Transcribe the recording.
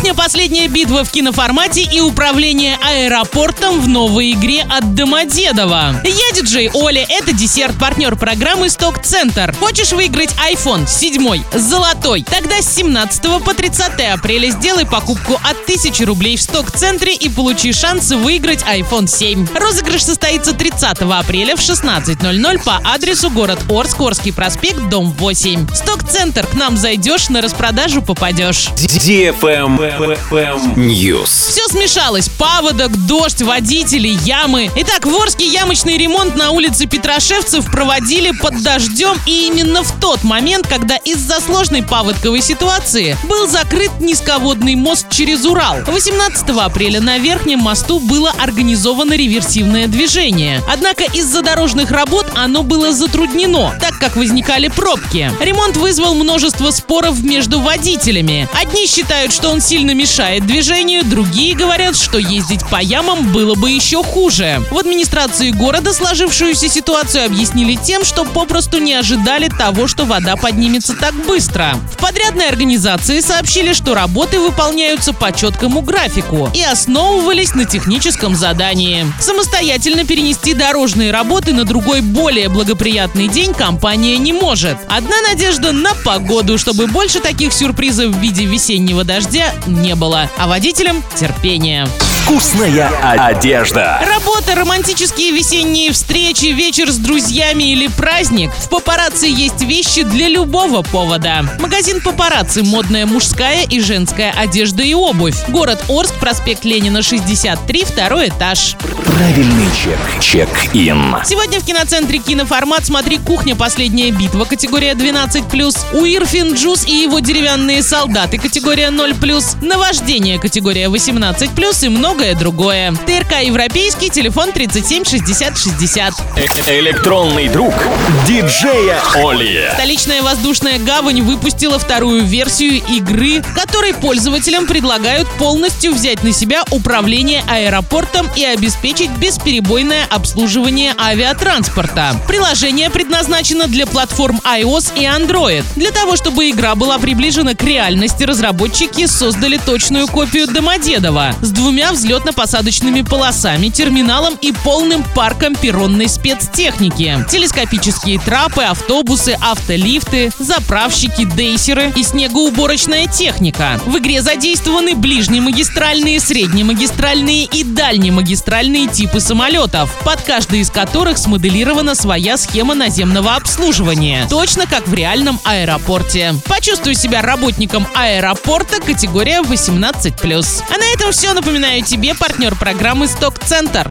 Кухня «Последняя битва» в киноформате и управление аэропортом в новой игре от Домодедова. Я диджей Оля, это десерт, партнер программы «Сток Центр». Хочешь выиграть iPhone 7 золотой? Тогда с 17 по 30 апреля сделай покупку от 1000 рублей в «Сток Центре» и получи шанс выиграть iPhone 7. Розыгрыш состоится 30 апреля в 16.00 по адресу город Орск, Орский проспект, дом 8. «Сток Центр» к нам зайдешь, на распродажу попадешь. News. Все смешалось. Паводок, дождь, водители, ямы. Итак, в Орске ямочный ремонт на улице Петрошевцев проводили под дождем и именно в тот момент, когда из-за сложной паводковой ситуации был закрыт низководный мост через Урал. 18 апреля на Верхнем мосту было организовано реверсивное движение. Однако из-за дорожных работ оно было затруднено, так как возникали пробки. Ремонт вызвал множество споров между водителями. Одни считают, что он сильно мешает движению, другие говорят, что ездить по ямам было бы еще хуже. В администрации города сложившуюся ситуацию объяснили тем, что попросту не ожидали того, что вода поднимется так быстро. В подрядной организации сообщили, что работы выполняются по четкому графику и основывались на техническом задании. Самостоятельно перенести дорожные работы на другой более благоприятный день компания не может. Одна надежда на погоду, чтобы больше таких сюрпризов в виде весеннего дождя не было. А водителям терпение. Вкусная одежда. Работа, романтические весенние встречи, вечер с друзьями или праздник. В папарацци есть вещи для любого повода. Магазин папарацци – модная мужская и женская одежда и обувь. Город Орск, проспект Ленина, 63, второй этаж. Правильный чек. Чек-ин. Сегодня в киноцентре киноформат «Смотри кухня. Последняя битва» категория 12+, Уирфин Джус и его деревянные солдаты категория 0+, Наваждение категория 18+, и многое другое. ТРК «Европейский», телефон 37 60 60. Электронный друг диджея Оли. Столичная воздушная гавань выпустила вторую версию игры, которой пользователям предлагают полностью взять на себя управление аэропортом и обеспечить бесперебойное обслуживание авиатранспорта. Приложение предназначено для платформ iOS и Android. Для того, чтобы игра была приближена к реальности, разработчики создали точную копию Домодедова с двумя взлетно-посадочными полосами, терминалом и полным парком перронной спецтехники. Телескопические трапы, автобусы, автолифты, заправщики, дейсеры и снегоуборочная техника. В игре задействованы ближнемагистральные, среднемагистральные и дальнемагистральные типы самолетов, под каждый из которых смоделирована своя схема наземного обслуживания, точно как в реальном аэропорте. Почувствуй себя работником аэропорта категория 18+. А на этом все. Напоминаю тебе партнер программы «Сток Центр».